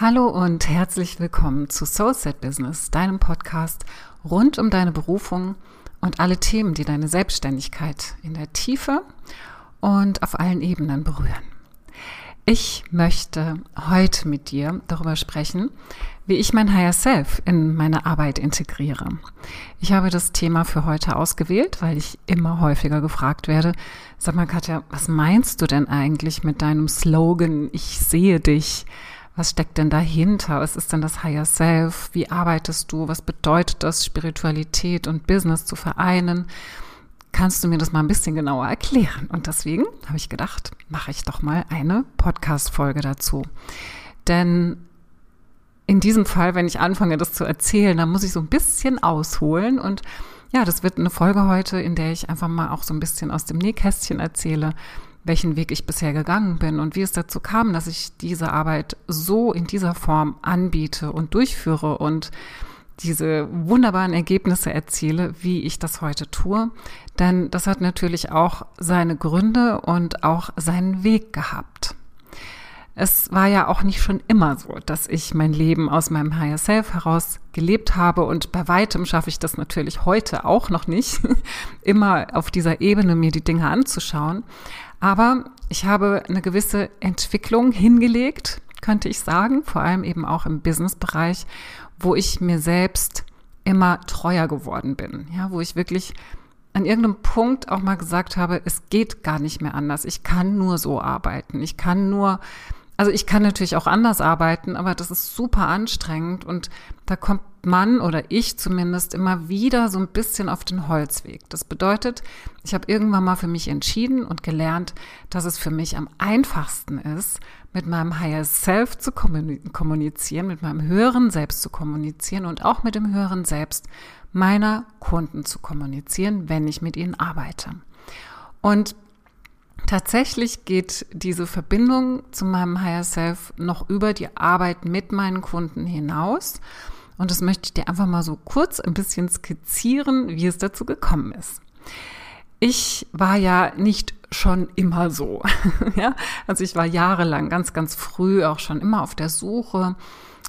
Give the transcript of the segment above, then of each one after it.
Hallo und herzlich willkommen zu Soulset Business, deinem Podcast rund um deine Berufung und alle Themen, die deine Selbstständigkeit in der Tiefe und auf allen Ebenen berühren. Ich möchte heute mit dir darüber sprechen, wie ich mein Higher Self in meine Arbeit integriere. Ich habe das Thema für heute ausgewählt, weil ich immer häufiger gefragt werde, sag mal Katja, was meinst du denn eigentlich mit deinem Slogan, ich sehe dich? Was steckt denn dahinter? Was ist denn das Higher Self? Wie arbeitest du? Was bedeutet das, Spiritualität und Business zu vereinen? Kannst du mir das mal ein bisschen genauer erklären? Und deswegen habe ich gedacht, mache ich doch mal eine Podcast-Folge dazu. Denn in diesem Fall, wenn ich anfange, das zu erzählen, dann muss ich so ein bisschen ausholen. Und ja, das wird eine Folge heute, in der ich einfach mal auch so ein bisschen aus dem Nähkästchen erzähle, welchen Weg ich bisher gegangen bin und wie es dazu kam, dass ich diese Arbeit so in dieser Form anbiete und durchführe und diese wunderbaren Ergebnisse erziele, wie ich das heute tue. Denn das hat natürlich auch seine Gründe und auch seinen Weg gehabt. Es war ja auch nicht schon immer so, dass ich mein Leben aus meinem Higher Self heraus gelebt habe und bei weitem schaffe ich das natürlich heute auch noch nicht, immer auf dieser Ebene mir die Dinge anzuschauen. Aber ich habe eine gewisse Entwicklung hingelegt, könnte ich sagen, vor allem eben auch im Businessbereich, wo ich mir selbst immer treuer geworden bin, ja, wo ich wirklich an irgendeinem Punkt auch mal gesagt habe, es geht gar nicht mehr anders. Ich kann nur so arbeiten. Ich kann nur also ich kann natürlich auch anders arbeiten, aber das ist super anstrengend und da kommt man oder ich zumindest immer wieder so ein bisschen auf den Holzweg. Das bedeutet, ich habe irgendwann mal für mich entschieden und gelernt, dass es für mich am einfachsten ist, mit meinem Higher Self zu kommunizieren, mit meinem höheren Selbst zu kommunizieren und auch mit dem höheren Selbst meiner Kunden zu kommunizieren, wenn ich mit ihnen arbeite. Und Tatsächlich geht diese Verbindung zu meinem Higher Self noch über die Arbeit mit meinen Kunden hinaus. Und das möchte ich dir einfach mal so kurz ein bisschen skizzieren, wie es dazu gekommen ist. Ich war ja nicht schon immer so. ja, also ich war jahrelang ganz, ganz früh auch schon immer auf der Suche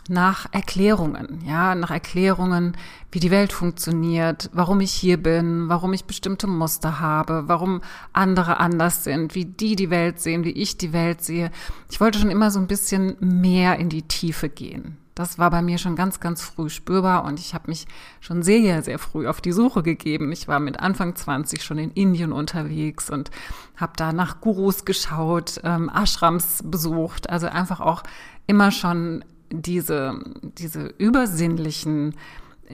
nach Erklärungen, ja, nach Erklärungen, wie die Welt funktioniert, warum ich hier bin, warum ich bestimmte Muster habe, warum andere anders sind, wie die die Welt sehen, wie ich die Welt sehe. Ich wollte schon immer so ein bisschen mehr in die Tiefe gehen. Das war bei mir schon ganz, ganz früh spürbar und ich habe mich schon sehr, sehr früh auf die Suche gegeben. Ich war mit Anfang 20 schon in Indien unterwegs und habe da nach Gurus geschaut, ähm, Ashrams besucht, also einfach auch immer schon diese, diese übersinnlichen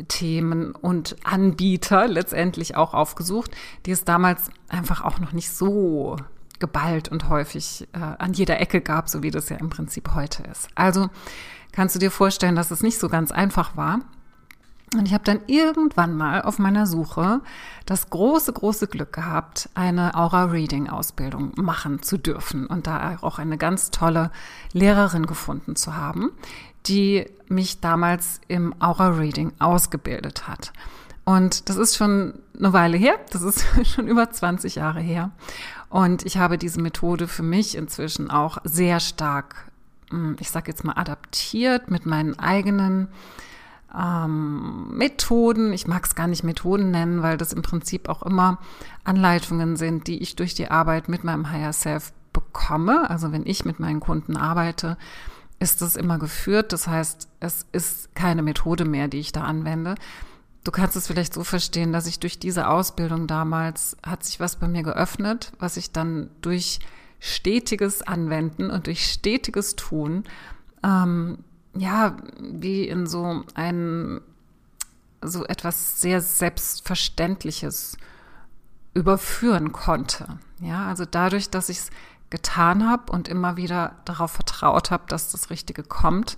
Themen und Anbieter letztendlich auch aufgesucht, die es damals einfach auch noch nicht so geballt und häufig äh, an jeder Ecke gab, so wie das ja im Prinzip heute ist. Also kannst du dir vorstellen, dass es nicht so ganz einfach war. Und ich habe dann irgendwann mal auf meiner Suche das große, große Glück gehabt, eine Aura-Reading-Ausbildung machen zu dürfen und da auch eine ganz tolle Lehrerin gefunden zu haben, die mich damals im Aura-Reading ausgebildet hat. Und das ist schon eine Weile her, das ist schon über 20 Jahre her. Und ich habe diese Methode für mich inzwischen auch sehr stark, hm, ich sage jetzt mal, adaptiert mit meinen eigenen ähm, Methoden. Ich mag es gar nicht Methoden nennen, weil das im Prinzip auch immer Anleitungen sind, die ich durch die Arbeit mit meinem Higher Self bekomme. Also wenn ich mit meinen Kunden arbeite, ist es immer geführt. Das heißt, es ist keine Methode mehr, die ich da anwende. Du kannst es vielleicht so verstehen, dass ich durch diese Ausbildung damals hat sich was bei mir geöffnet, was ich dann durch stetiges Anwenden und durch stetiges Tun, ähm, ja, wie in so ein, so etwas sehr Selbstverständliches überführen konnte. Ja, also dadurch, dass ich es getan habe und immer wieder darauf vertraut habe, dass das Richtige kommt.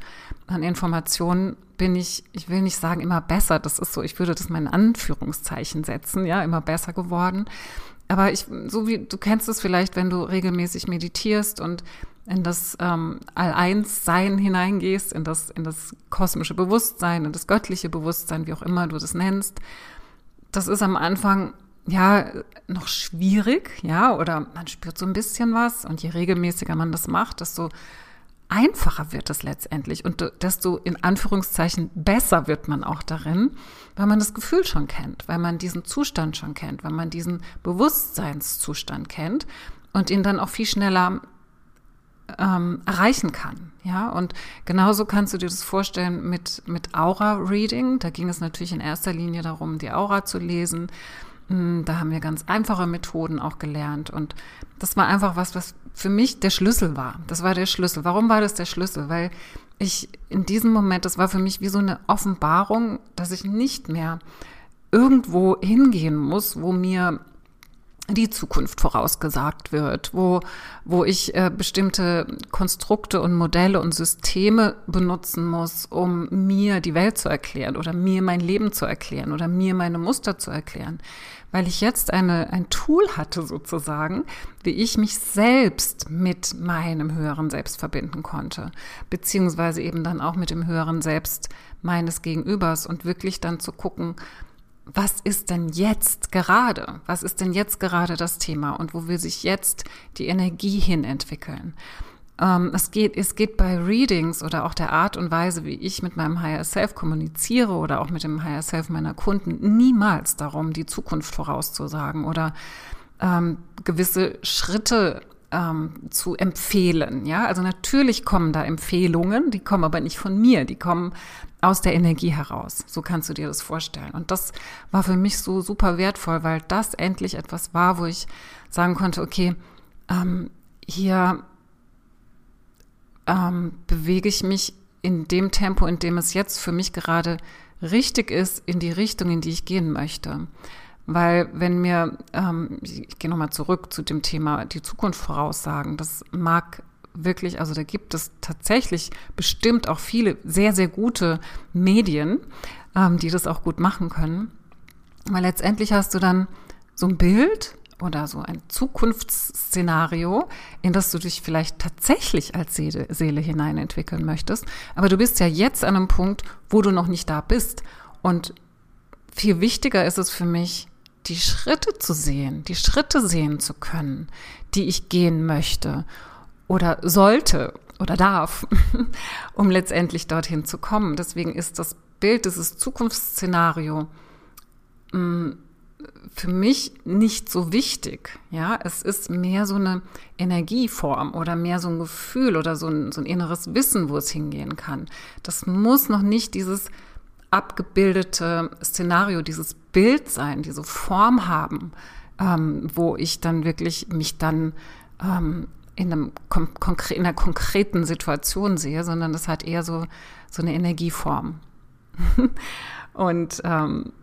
An Informationen bin ich, ich will nicht sagen immer besser, das ist so, ich würde das mal in Anführungszeichen setzen, ja, immer besser geworden. Aber ich, so wie du kennst es vielleicht, wenn du regelmäßig meditierst und in das ähm, All-Eins-Sein hineingehst, in das, in das kosmische Bewusstsein, in das göttliche Bewusstsein, wie auch immer du das nennst. Das ist am Anfang ja, noch schwierig, ja, oder man spürt so ein bisschen was und je regelmäßiger man das macht, desto einfacher wird es letztendlich und desto in Anführungszeichen besser wird man auch darin, weil man das Gefühl schon kennt, weil man diesen Zustand schon kennt, weil man diesen Bewusstseinszustand kennt und ihn dann auch viel schneller ähm, erreichen kann. Ja, und genauso kannst du dir das vorstellen mit, mit Aura-Reading. Da ging es natürlich in erster Linie darum, die Aura zu lesen. Da haben wir ganz einfache Methoden auch gelernt. Und das war einfach was, was für mich der Schlüssel war. Das war der Schlüssel. Warum war das der Schlüssel? Weil ich in diesem Moment, das war für mich wie so eine Offenbarung, dass ich nicht mehr irgendwo hingehen muss, wo mir die Zukunft vorausgesagt wird, wo, wo ich äh, bestimmte Konstrukte und Modelle und Systeme benutzen muss, um mir die Welt zu erklären oder mir mein Leben zu erklären oder mir meine Muster zu erklären. Weil ich jetzt eine, ein Tool hatte sozusagen, wie ich mich selbst mit meinem höheren Selbst verbinden konnte, beziehungsweise eben dann auch mit dem höheren Selbst meines Gegenübers und wirklich dann zu gucken, was ist denn jetzt gerade? Was ist denn jetzt gerade das Thema und wo will sich jetzt die Energie hin entwickeln? Ähm, es, geht, es geht bei Readings oder auch der Art und Weise, wie ich mit meinem Higher Self kommuniziere oder auch mit dem Higher Self meiner Kunden, niemals darum, die Zukunft vorauszusagen oder ähm, gewisse Schritte ähm, zu empfehlen. Ja, also natürlich kommen da Empfehlungen, die kommen aber nicht von mir, die kommen aus der Energie heraus. So kannst du dir das vorstellen. Und das war für mich so super wertvoll, weil das endlich etwas war, wo ich sagen konnte, okay, ähm, hier ähm, bewege ich mich in dem Tempo, in dem es jetzt für mich gerade richtig ist, in die Richtung, in die ich gehen möchte. Weil wenn mir, ähm, ich gehe nochmal zurück zu dem Thema die Zukunft voraussagen, das mag wirklich, also da gibt es tatsächlich bestimmt auch viele sehr, sehr gute Medien, ähm, die das auch gut machen können. Weil letztendlich hast du dann so ein Bild oder so ein Zukunftsszenario, in das du dich vielleicht tatsächlich als Seele, Seele hineinentwickeln möchtest. Aber du bist ja jetzt an einem Punkt, wo du noch nicht da bist. Und viel wichtiger ist es für mich, die Schritte zu sehen, die Schritte sehen zu können, die ich gehen möchte oder sollte oder darf, um letztendlich dorthin zu kommen. Deswegen ist das Bild, dieses Zukunftsszenario mm, für mich nicht so wichtig. Ja, es ist mehr so eine Energieform oder mehr so ein Gefühl oder so ein, so ein inneres Wissen, wo es hingehen kann. Das muss noch nicht dieses abgebildete Szenario, dieses Bild sein, diese Form haben, ähm, wo ich dann wirklich mich dann ähm, in, einem konkre in einer konkreten Situation sehe, sondern das hat eher so, so eine Energieform. Und ähm,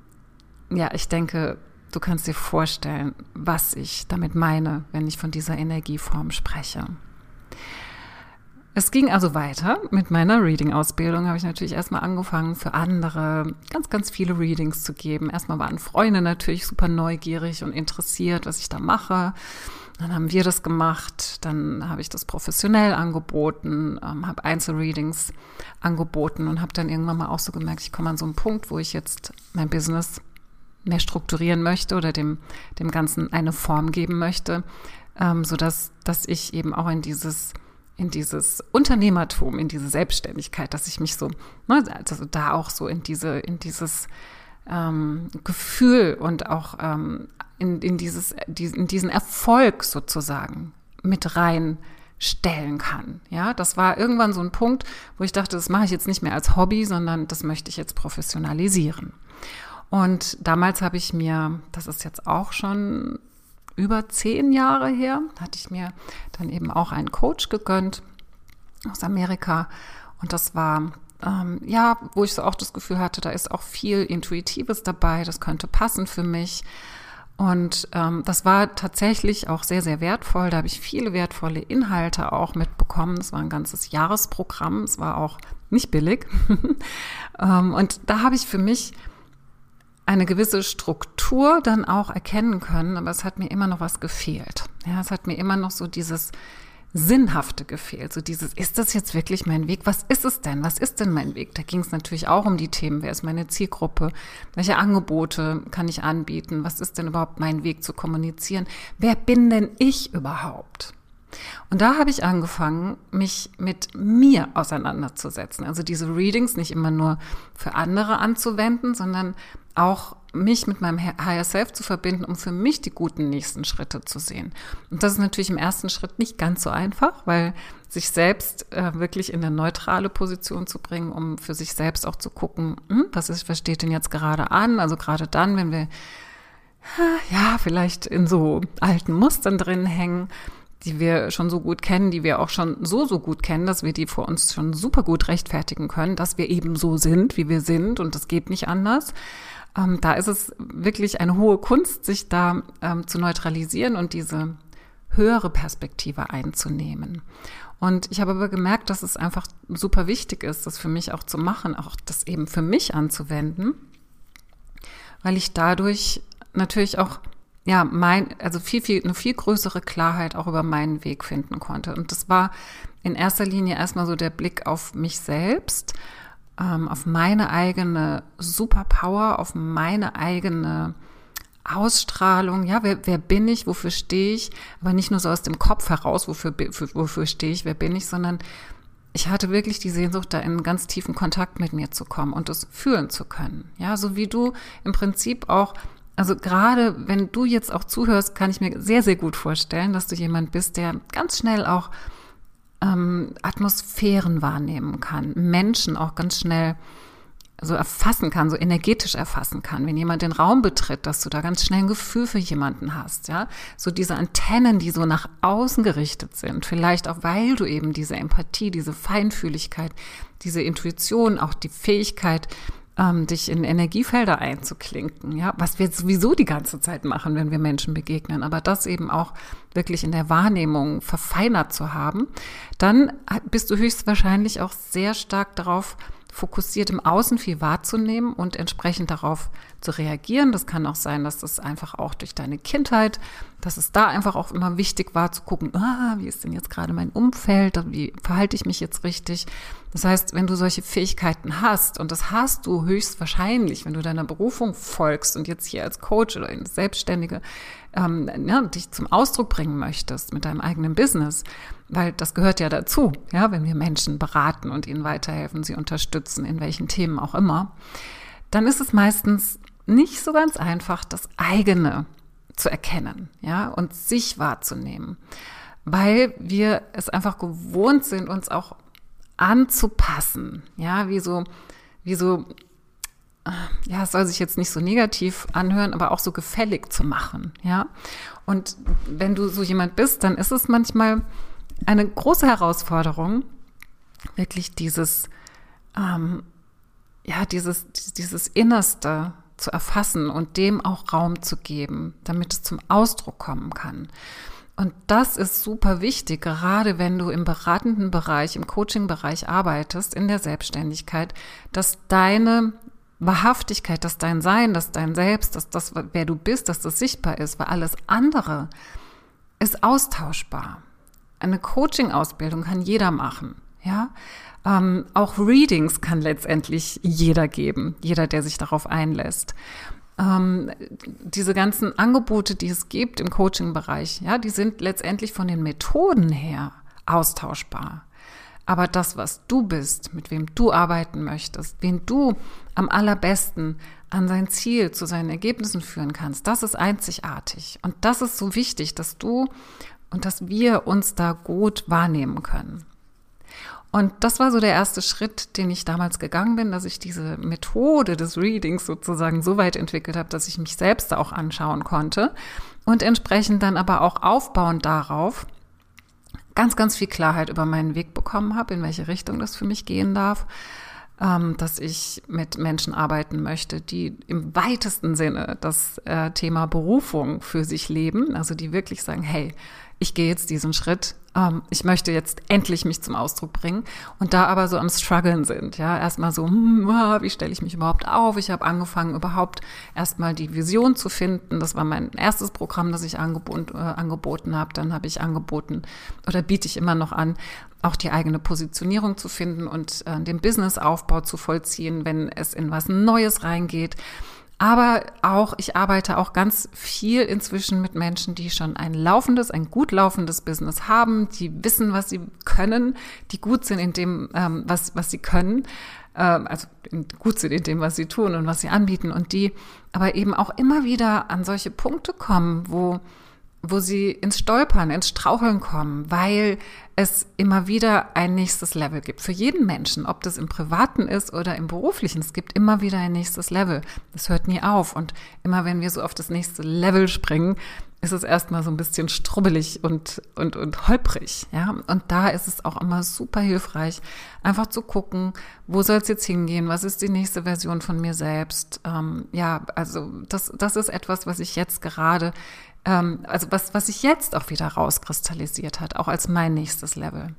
ja, ich denke, du kannst dir vorstellen, was ich damit meine, wenn ich von dieser Energieform spreche. Es ging also weiter mit meiner Reading-Ausbildung. Habe ich natürlich erstmal angefangen, für andere ganz, ganz viele Readings zu geben. Erstmal waren Freunde natürlich super neugierig und interessiert, was ich da mache. Dann haben wir das gemacht. Dann habe ich das professionell angeboten, ähm, habe Einzelreadings angeboten und habe dann irgendwann mal auch so gemerkt, ich komme an so einen Punkt, wo ich jetzt mein Business mehr strukturieren möchte oder dem, dem Ganzen eine Form geben möchte, ähm, sodass dass ich eben auch in dieses in dieses Unternehmertum, in diese Selbstständigkeit, dass ich mich so, ne, also da auch so in diese, in dieses ähm, Gefühl und auch ähm, in, in, dieses, in diesen Erfolg sozusagen mit reinstellen kann. Ja, das war irgendwann so ein Punkt, wo ich dachte, das mache ich jetzt nicht mehr als Hobby, sondern das möchte ich jetzt professionalisieren. Und damals habe ich mir, das ist jetzt auch schon über zehn Jahre her, hatte ich mir dann eben auch einen Coach gegönnt aus Amerika. Und das war, ähm, ja, wo ich so auch das Gefühl hatte, da ist auch viel Intuitives dabei, das könnte passen für mich. Und ähm, das war tatsächlich auch sehr, sehr wertvoll. Da habe ich viele wertvolle Inhalte auch mitbekommen. Es war ein ganzes Jahresprogramm. Es war auch nicht billig. ähm, und da habe ich für mich eine gewisse Struktur dann auch erkennen können, aber es hat mir immer noch was gefehlt. Ja, es hat mir immer noch so dieses Sinnhafte gefehlt. So dieses, ist das jetzt wirklich mein Weg? Was ist es denn? Was ist denn mein Weg? Da ging es natürlich auch um die Themen. Wer ist meine Zielgruppe? Welche Angebote kann ich anbieten? Was ist denn überhaupt mein Weg zu kommunizieren? Wer bin denn ich überhaupt? Und da habe ich angefangen, mich mit mir auseinanderzusetzen. Also diese Readings nicht immer nur für andere anzuwenden, sondern auch mich mit meinem Higher Self zu verbinden, um für mich die guten nächsten Schritte zu sehen. Und das ist natürlich im ersten Schritt nicht ganz so einfach, weil sich selbst äh, wirklich in eine neutrale Position zu bringen, um für sich selbst auch zu gucken, hm, was ist, was steht denn jetzt gerade an? Also gerade dann, wenn wir ja vielleicht in so alten Mustern drin hängen, die wir schon so gut kennen, die wir auch schon so, so gut kennen, dass wir die vor uns schon super gut rechtfertigen können, dass wir eben so sind, wie wir sind und das geht nicht anders. Ähm, da ist es wirklich eine hohe Kunst, sich da ähm, zu neutralisieren und diese höhere Perspektive einzunehmen. Und ich habe aber gemerkt, dass es einfach super wichtig ist, das für mich auch zu machen, auch das eben für mich anzuwenden, weil ich dadurch natürlich auch ja, mein, also viel, viel, eine viel größere Klarheit auch über meinen Weg finden konnte. Und das war in erster Linie erstmal so der Blick auf mich selbst, ähm, auf meine eigene Superpower, auf meine eigene Ausstrahlung, ja, wer, wer bin ich, wofür stehe ich, aber nicht nur so aus dem Kopf heraus, wofür, für, wofür stehe ich, wer bin ich, sondern ich hatte wirklich die Sehnsucht, da in ganz tiefen Kontakt mit mir zu kommen und es fühlen zu können. Ja, so wie du im Prinzip auch, also gerade wenn du jetzt auch zuhörst, kann ich mir sehr, sehr gut vorstellen, dass du jemand bist, der ganz schnell auch ähm, Atmosphären wahrnehmen kann, Menschen auch ganz schnell so erfassen kann, so energetisch erfassen kann, wenn jemand den Raum betritt, dass du da ganz schnell ein Gefühl für jemanden hast, ja, so diese Antennen, die so nach außen gerichtet sind, vielleicht auch weil du eben diese Empathie, diese Feinfühligkeit, diese Intuition, auch die Fähigkeit, ähm, dich in Energiefelder einzuklinken, ja, was wir sowieso die ganze Zeit machen, wenn wir Menschen begegnen, aber das eben auch wirklich in der Wahrnehmung verfeinert zu haben, dann bist du höchstwahrscheinlich auch sehr stark darauf fokussiert im Außen viel wahrzunehmen und entsprechend darauf zu reagieren. Das kann auch sein, dass das einfach auch durch deine Kindheit, dass es da einfach auch immer wichtig war zu gucken, ah, wie ist denn jetzt gerade mein Umfeld, wie verhalte ich mich jetzt richtig. Das heißt, wenn du solche Fähigkeiten hast, und das hast du höchstwahrscheinlich, wenn du deiner Berufung folgst und jetzt hier als Coach oder als Selbstständige ähm, ja, dich zum Ausdruck bringen möchtest mit deinem eigenen Business, weil das gehört ja dazu, ja, wenn wir Menschen beraten und ihnen weiterhelfen, sie unterstützen, in welchen Themen auch immer, dann ist es meistens nicht so ganz einfach, das eigene zu erkennen, ja, und sich wahrzunehmen, weil wir es einfach gewohnt sind, uns auch anzupassen, ja, wie so, wie so, ja, es soll sich jetzt nicht so negativ anhören, aber auch so gefällig zu machen, ja. Und wenn du so jemand bist, dann ist es manchmal eine große Herausforderung, wirklich dieses, ähm, ja, dieses, dieses Innerste zu erfassen und dem auch Raum zu geben, damit es zum Ausdruck kommen kann. Und das ist super wichtig, gerade wenn du im beratenden Bereich, im Coaching-Bereich arbeitest, in der Selbstständigkeit, dass deine Wahrhaftigkeit, dass dein Sein, dass dein Selbst, dass das, wer du bist, dass das sichtbar ist, weil alles andere ist austauschbar. Eine Coaching-Ausbildung kann jeder machen, ja. Ähm, auch Readings kann letztendlich jeder geben, jeder, der sich darauf einlässt. Ähm, diese ganzen Angebote, die es gibt im Coaching-Bereich, ja, die sind letztendlich von den Methoden her austauschbar. Aber das, was du bist, mit wem du arbeiten möchtest, wen du am allerbesten an sein Ziel, zu seinen Ergebnissen führen kannst, das ist einzigartig. Und das ist so wichtig, dass du und dass wir uns da gut wahrnehmen können. Und das war so der erste Schritt, den ich damals gegangen bin, dass ich diese Methode des Readings sozusagen so weit entwickelt habe, dass ich mich selbst auch anschauen konnte und entsprechend dann aber auch aufbauend darauf ganz, ganz viel Klarheit über meinen Weg bekommen habe, in welche Richtung das für mich gehen darf, ähm, dass ich mit Menschen arbeiten möchte, die im weitesten Sinne das äh, Thema Berufung für sich leben, also die wirklich sagen, hey, ich gehe jetzt diesen Schritt, ähm, ich möchte jetzt endlich mich zum Ausdruck bringen und da aber so am struggeln sind, ja, erstmal so, hm, ah, wie stelle ich mich überhaupt auf? Ich habe angefangen überhaupt erstmal die Vision zu finden. Das war mein erstes Programm, das ich angeboten, äh, angeboten habe. Dann habe ich angeboten oder biete ich immer noch an, auch die eigene Positionierung zu finden und äh, den Businessaufbau zu vollziehen, wenn es in was Neues reingeht. Aber auch, ich arbeite auch ganz viel inzwischen mit Menschen, die schon ein laufendes, ein gut laufendes Business haben, die wissen, was sie können, die gut sind in dem, ähm, was, was sie können, ähm, also gut sind in dem, was sie tun und was sie anbieten und die aber eben auch immer wieder an solche Punkte kommen, wo wo sie ins Stolpern, ins Straucheln kommen, weil es immer wieder ein nächstes Level gibt. Für jeden Menschen, ob das im Privaten ist oder im Beruflichen, es gibt immer wieder ein nächstes Level. Das hört nie auf. Und immer wenn wir so auf das nächste Level springen, ist es erstmal so ein bisschen strubbelig und, und, und holprig. Ja? Und da ist es auch immer super hilfreich, einfach zu gucken, wo soll es jetzt hingehen? Was ist die nächste Version von mir selbst? Ähm, ja, also das, das ist etwas, was ich jetzt gerade ähm, also was, was sich jetzt auch wieder rauskristallisiert hat, auch als mein nächstes Level.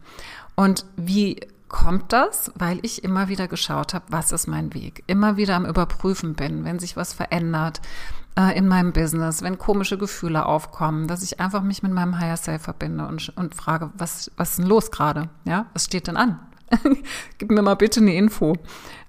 Und wie kommt das? Weil ich immer wieder geschaut habe, was ist mein Weg? Immer wieder am Überprüfen bin, wenn sich was verändert äh, in meinem Business, wenn komische Gefühle aufkommen, dass ich einfach mich mit meinem Higher Self verbinde und, und frage, was, was ist denn los gerade? Ja, was steht denn an? Gib mir mal bitte eine Info.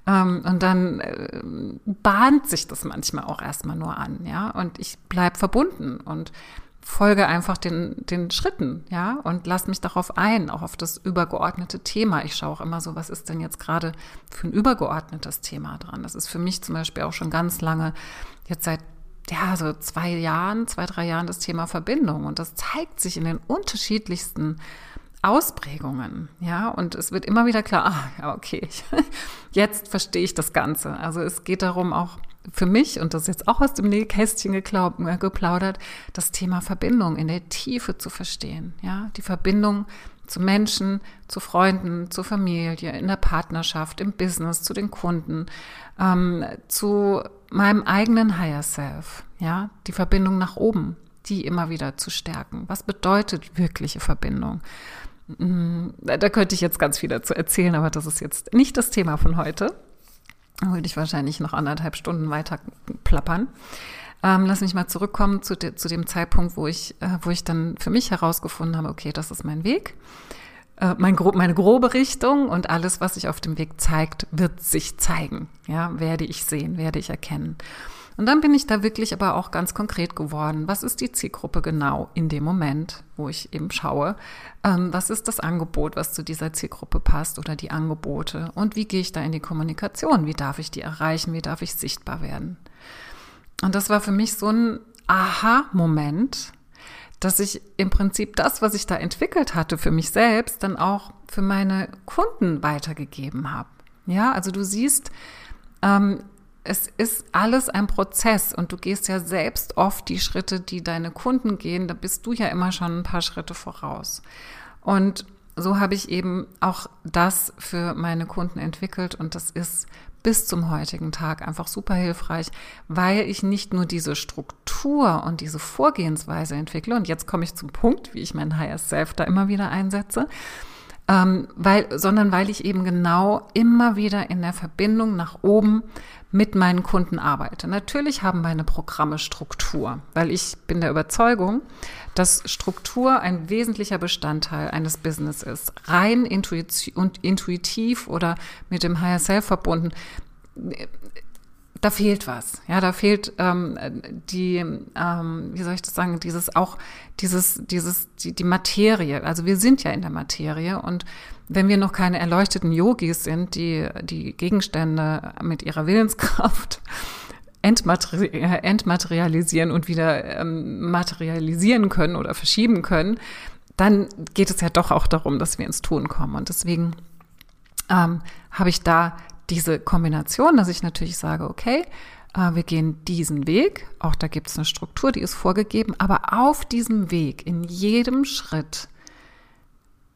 Ähm, und dann äh, bahnt sich das manchmal auch erstmal nur an, ja. Und ich bleib verbunden und folge einfach den, den Schritten, ja, und lass mich darauf ein, auch auf das übergeordnete Thema. Ich schaue auch immer so, was ist denn jetzt gerade für ein übergeordnetes Thema dran? Das ist für mich zum Beispiel auch schon ganz lange, jetzt seit ja, so zwei Jahren, zwei, drei Jahren das Thema Verbindung. Und das zeigt sich in den unterschiedlichsten Ausprägungen, ja, und es wird immer wieder klar, ah, ja, okay, jetzt verstehe ich das Ganze. Also es geht darum auch für mich, und das ist jetzt auch aus dem Nähkästchen äh, geplaudert, das Thema Verbindung in der Tiefe zu verstehen, ja, die Verbindung zu Menschen, zu Freunden, zur Familie, in der Partnerschaft, im Business, zu den Kunden, ähm, zu meinem eigenen Higher Self, ja, die Verbindung nach oben, die immer wieder zu stärken. Was bedeutet wirkliche Verbindung? Da könnte ich jetzt ganz viel dazu erzählen, aber das ist jetzt nicht das Thema von heute. Da würde ich wahrscheinlich noch anderthalb Stunden weiter plappern. Ähm, lass mich mal zurückkommen zu, de, zu dem Zeitpunkt, wo ich, äh, wo ich dann für mich herausgefunden habe, okay, das ist mein Weg, äh, mein, meine grobe Richtung und alles, was sich auf dem Weg zeigt, wird sich zeigen. Ja, werde ich sehen, werde ich erkennen. Und dann bin ich da wirklich aber auch ganz konkret geworden. Was ist die Zielgruppe genau in dem Moment, wo ich eben schaue? Ähm, was ist das Angebot, was zu dieser Zielgruppe passt oder die Angebote? Und wie gehe ich da in die Kommunikation? Wie darf ich die erreichen? Wie darf ich sichtbar werden? Und das war für mich so ein Aha-Moment, dass ich im Prinzip das, was ich da entwickelt hatte für mich selbst, dann auch für meine Kunden weitergegeben habe. Ja, also du siehst, ähm, es ist alles ein Prozess und du gehst ja selbst oft die Schritte, die deine Kunden gehen. Da bist du ja immer schon ein paar Schritte voraus. Und so habe ich eben auch das für meine Kunden entwickelt und das ist bis zum heutigen Tag einfach super hilfreich, weil ich nicht nur diese Struktur und diese Vorgehensweise entwickle und jetzt komme ich zum Punkt, wie ich mein Higher Self da immer wieder einsetze, ähm, weil, sondern weil ich eben genau immer wieder in der Verbindung nach oben mit meinen Kunden arbeite. Natürlich haben meine Programme Struktur, weil ich bin der Überzeugung, dass Struktur ein wesentlicher Bestandteil eines Business ist. Rein intuitiv oder mit dem Higher Self verbunden da fehlt was. Ja, da fehlt ähm, die, ähm, wie soll ich das sagen, dieses auch, dieses, dieses, die, die Materie. Also wir sind ja in der Materie und wenn wir noch keine erleuchteten Yogis sind, die die Gegenstände mit ihrer Willenskraft entmateri entmaterialisieren und wieder ähm, materialisieren können oder verschieben können, dann geht es ja doch auch darum, dass wir ins Tun kommen. Und deswegen ähm, habe ich da diese Kombination, dass ich natürlich sage, okay, äh, wir gehen diesen Weg, auch da gibt es eine Struktur, die ist vorgegeben, aber auf diesem Weg, in jedem Schritt,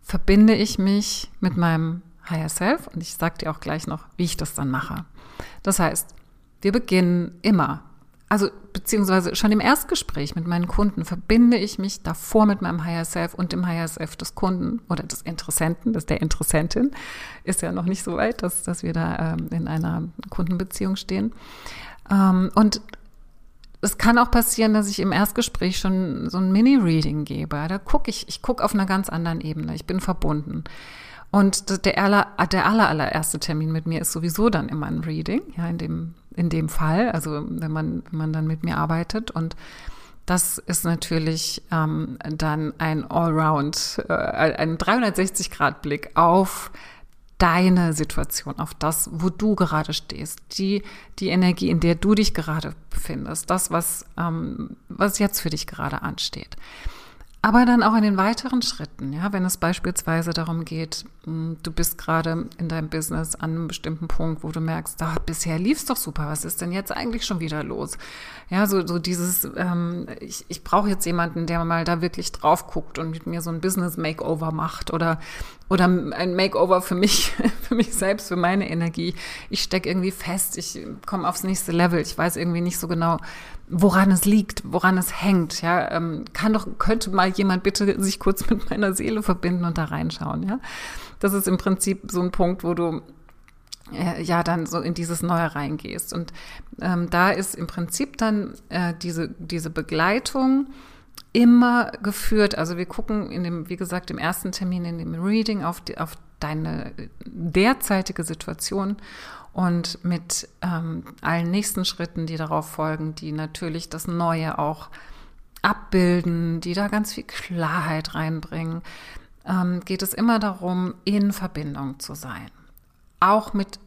verbinde ich mich mit meinem Higher Self. Und ich sage dir auch gleich noch, wie ich das dann mache. Das heißt, wir beginnen immer also beziehungsweise schon im Erstgespräch mit meinen Kunden verbinde ich mich davor mit meinem Higher Self und dem Higher Self des Kunden oder des Interessenten, des der Interessentin. Ist ja noch nicht so weit, dass, dass wir da ähm, in einer Kundenbeziehung stehen. Ähm, und es kann auch passieren, dass ich im Erstgespräch schon so ein Mini-Reading gebe. Da gucke ich, ich gucke auf einer ganz anderen Ebene. Ich bin verbunden. Und der, aller, der aller, allererste Termin mit mir ist sowieso dann immer ein Reading, ja, in dem in dem Fall, also wenn man, wenn man dann mit mir arbeitet. Und das ist natürlich ähm, dann ein Allround, äh, ein 360-Grad-Blick auf deine Situation, auf das, wo du gerade stehst, die, die Energie, in der du dich gerade befindest, das, was, ähm, was jetzt für dich gerade ansteht. Aber dann auch in den weiteren Schritten, ja, wenn es beispielsweise darum geht, hm, du bist gerade in deinem Business an einem bestimmten Punkt, wo du merkst, da bisher lief es doch super, was ist denn jetzt eigentlich schon wieder los? Ja, so, so dieses, ähm, ich, ich brauche jetzt jemanden, der mal da wirklich drauf guckt und mit mir so ein Business Makeover macht oder oder ein Makeover für mich, für mich selbst, für meine Energie. Ich stecke irgendwie fest, ich komme aufs nächste Level. Ich weiß irgendwie nicht so genau, woran es liegt, woran es hängt. Ja, ähm, kann doch, könnte mal jemand bitte sich kurz mit meiner Seele verbinden und da reinschauen. Ja, das ist im Prinzip so ein Punkt, wo du äh, ja dann so in dieses Neue reingehst. Und ähm, da ist im Prinzip dann äh, diese, diese Begleitung immer geführt. Also wir gucken in dem, wie gesagt, im ersten Termin, in dem Reading auf, die, auf deine derzeitige Situation und mit ähm, allen nächsten Schritten, die darauf folgen, die natürlich das Neue auch abbilden, die da ganz viel Klarheit reinbringen, ähm, geht es immer darum, in Verbindung zu sein. Auch mit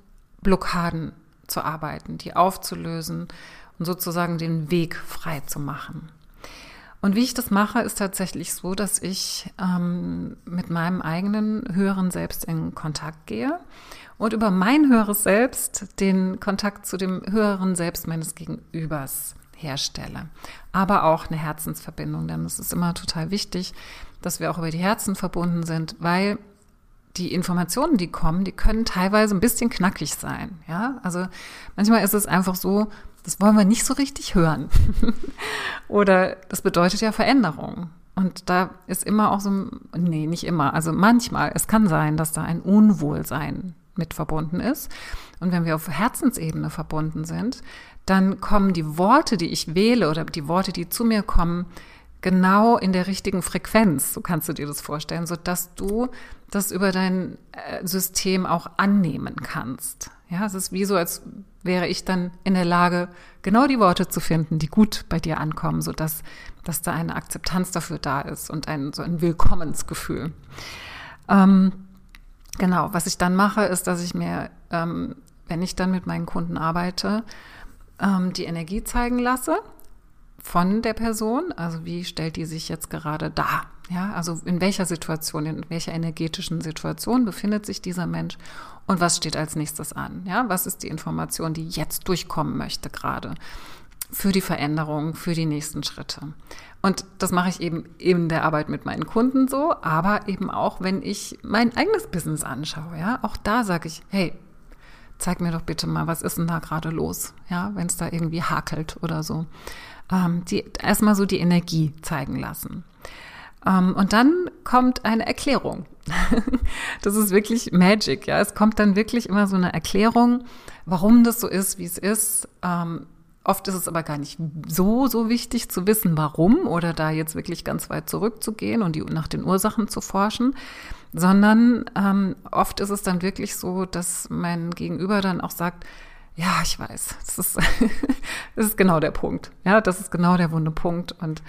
Blockaden zu arbeiten, die aufzulösen und sozusagen den Weg frei zu machen. Und wie ich das mache, ist tatsächlich so, dass ich ähm, mit meinem eigenen höheren Selbst in Kontakt gehe und über mein höheres Selbst den Kontakt zu dem höheren Selbst meines Gegenübers herstelle. Aber auch eine Herzensverbindung, denn es ist immer total wichtig, dass wir auch über die Herzen verbunden sind, weil die Informationen, die kommen, die können teilweise ein bisschen knackig sein. Ja, also manchmal ist es einfach so, das wollen wir nicht so richtig hören. Oder das bedeutet ja Veränderung. Und da ist immer auch so, nee, nicht immer, also manchmal, es kann sein, dass da ein Unwohlsein mit verbunden ist. Und wenn wir auf Herzensebene verbunden sind, dann kommen die Worte, die ich wähle oder die Worte, die zu mir kommen, genau in der richtigen Frequenz, so kannst du dir das vorstellen, so dass du das über dein äh, System auch annehmen kannst. Ja, es ist wie so, als wäre ich dann in der Lage, genau die Worte zu finden, die gut bei dir ankommen, so dass, dass da eine Akzeptanz dafür da ist und ein, so ein Willkommensgefühl. Ähm, genau, was ich dann mache, ist, dass ich mir, ähm, wenn ich dann mit meinen Kunden arbeite, ähm, die Energie zeigen lasse von der Person. Also wie stellt die sich jetzt gerade dar? Ja, also in welcher Situation, in welcher energetischen Situation befindet sich dieser Mensch und was steht als nächstes an? Ja, was ist die Information, die jetzt durchkommen möchte gerade für die Veränderung, für die nächsten Schritte? Und das mache ich eben in der Arbeit mit meinen Kunden so, aber eben auch, wenn ich mein eigenes Business anschaue. Ja, auch da sage ich, hey, zeig mir doch bitte mal, was ist denn da gerade los? Ja, wenn es da irgendwie hakelt oder so. Ähm, die erstmal so die Energie zeigen lassen. Ähm, und dann kommt eine Erklärung. das ist wirklich Magic, ja. Es kommt dann wirklich immer so eine Erklärung, warum das so ist, wie es ist. Ähm, oft ist es aber gar nicht so, so wichtig zu wissen, warum oder da jetzt wirklich ganz weit zurückzugehen und die, nach den Ursachen zu forschen, sondern ähm, oft ist es dann wirklich so, dass mein Gegenüber dann auch sagt, ja, ich weiß, das ist, das ist genau der Punkt. Ja, das ist genau der wunde Punkt und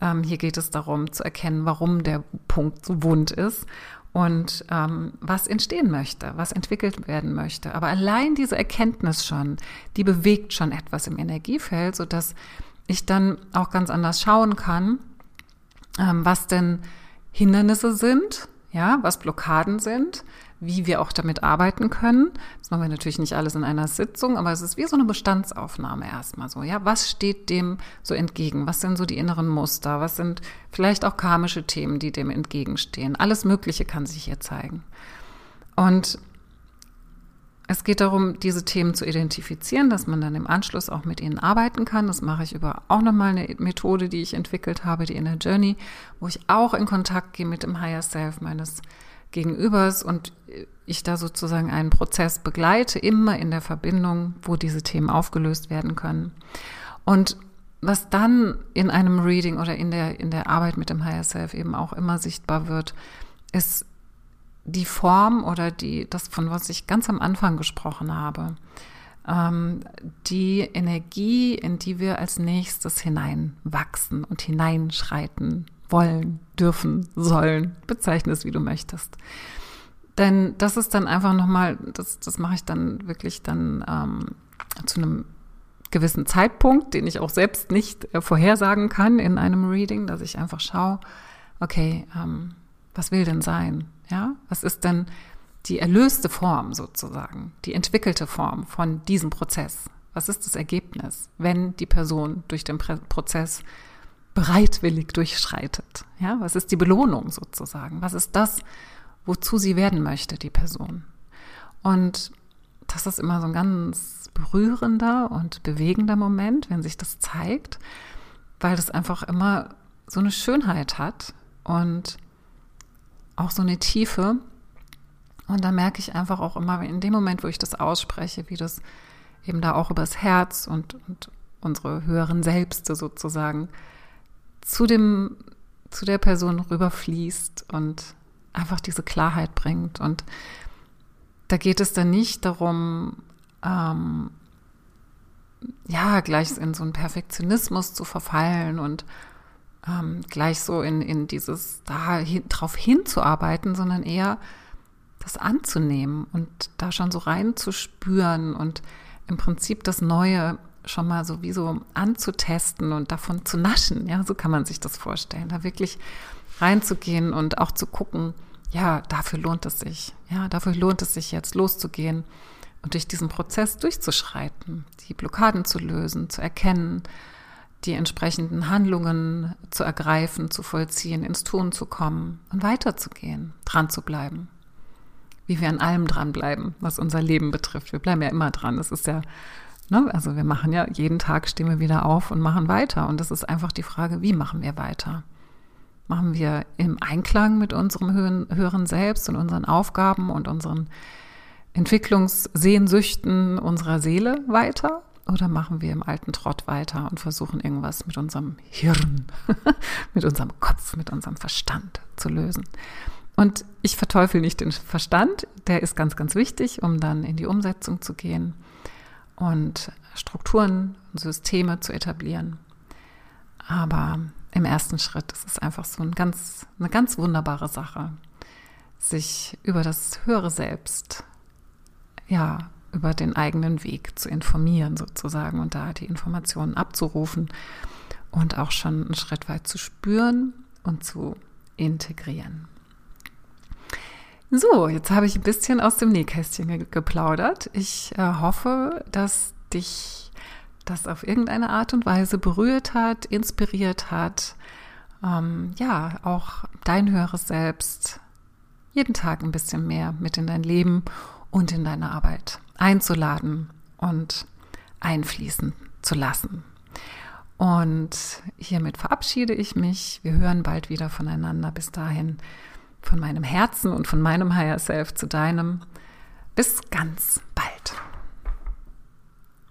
ähm, hier geht es darum zu erkennen, warum der Punkt so wund ist und ähm, was entstehen möchte, was entwickelt werden möchte. Aber allein diese Erkenntnis schon, die bewegt schon etwas im Energiefeld, sodass ich dann auch ganz anders schauen kann, ähm, was denn Hindernisse sind, ja, was Blockaden sind, wie wir auch damit arbeiten können. Das machen wir natürlich nicht alles in einer Sitzung, aber es ist wie so eine Bestandsaufnahme erstmal so. Ja, was steht dem so entgegen? Was sind so die inneren Muster? Was sind vielleicht auch karmische Themen, die dem entgegenstehen? Alles Mögliche kann sich hier zeigen. Und es geht darum, diese Themen zu identifizieren, dass man dann im Anschluss auch mit ihnen arbeiten kann. Das mache ich über auch nochmal eine Methode, die ich entwickelt habe, die Inner Journey, wo ich auch in Kontakt gehe mit dem Higher Self meines Gegenübers und ich da sozusagen einen Prozess begleite, immer in der Verbindung, wo diese Themen aufgelöst werden können. Und was dann in einem Reading oder in der, in der Arbeit mit dem Higher Self eben auch immer sichtbar wird, ist die Form oder die, das, von was ich ganz am Anfang gesprochen habe. ähm, die Energie, in die wir als nächstes hineinwachsen und hineinschreiten wollen, dürfen, sollen. Bezeichne es, wie du möchtest. Denn das ist dann einfach nochmal, das, das mache ich dann wirklich dann ähm, zu einem gewissen Zeitpunkt, den ich auch selbst nicht äh, vorhersagen kann in einem Reading, dass ich einfach schaue, okay, ähm, was will denn sein? Ja, was ist denn die erlöste Form sozusagen, die entwickelte Form von diesem Prozess? Was ist das Ergebnis, wenn die Person durch den Prozess bereitwillig durchschreitet? Ja, was ist die Belohnung sozusagen? Was ist das, wozu sie werden möchte, die Person? Und das ist immer so ein ganz berührender und bewegender Moment, wenn sich das zeigt, weil das einfach immer so eine Schönheit hat und auch so eine Tiefe. Und da merke ich einfach auch immer in dem Moment, wo ich das ausspreche, wie das eben da auch übers Herz und, und unsere höheren Selbste sozusagen zu dem, zu der Person rüberfließt und einfach diese Klarheit bringt. Und da geht es dann nicht darum, ähm, ja, gleich in so einen Perfektionismus zu verfallen und ähm, gleich so in, in dieses da hin, drauf hinzuarbeiten, sondern eher das anzunehmen und da schon so reinzuspüren und im Prinzip das Neue schon mal sowieso anzutesten und davon zu naschen. Ja, so kann man sich das vorstellen. Da wirklich reinzugehen und auch zu gucken, ja, dafür lohnt es sich. Ja, dafür lohnt es sich jetzt loszugehen und durch diesen Prozess durchzuschreiten, die Blockaden zu lösen, zu erkennen, die entsprechenden Handlungen zu ergreifen, zu vollziehen, ins Tun zu kommen und weiterzugehen, dran zu bleiben. Wie wir an allem dranbleiben, was unser Leben betrifft. Wir bleiben ja immer dran. Es ist ja, ne, also wir machen ja jeden Tag stehen wir wieder auf und machen weiter. Und das ist einfach die Frage, wie machen wir weiter? Machen wir im Einklang mit unserem höheren Selbst und unseren Aufgaben und unseren Entwicklungssehnsüchten unserer Seele weiter? Oder machen wir im alten Trott weiter und versuchen irgendwas mit unserem Hirn, mit unserem Kopf, mit unserem Verstand zu lösen? Und ich verteufel nicht den Verstand, der ist ganz, ganz wichtig, um dann in die Umsetzung zu gehen und Strukturen und Systeme zu etablieren. Aber im ersten Schritt ist es einfach so ein ganz, eine ganz wunderbare Sache, sich über das höhere Selbst, ja, über den eigenen Weg zu informieren sozusagen und da die Informationen abzurufen und auch schon einen Schritt weit zu spüren und zu integrieren. So, jetzt habe ich ein bisschen aus dem Nähkästchen geplaudert. Ich äh, hoffe, dass dich das auf irgendeine Art und Weise berührt hat, inspiriert hat. Ähm, ja, auch dein höheres Selbst jeden Tag ein bisschen mehr mit in dein Leben und in deine Arbeit einzuladen und einfließen zu lassen. Und hiermit verabschiede ich mich. Wir hören bald wieder voneinander. Bis dahin von meinem Herzen und von meinem Higher Self zu deinem. Bis ganz bald.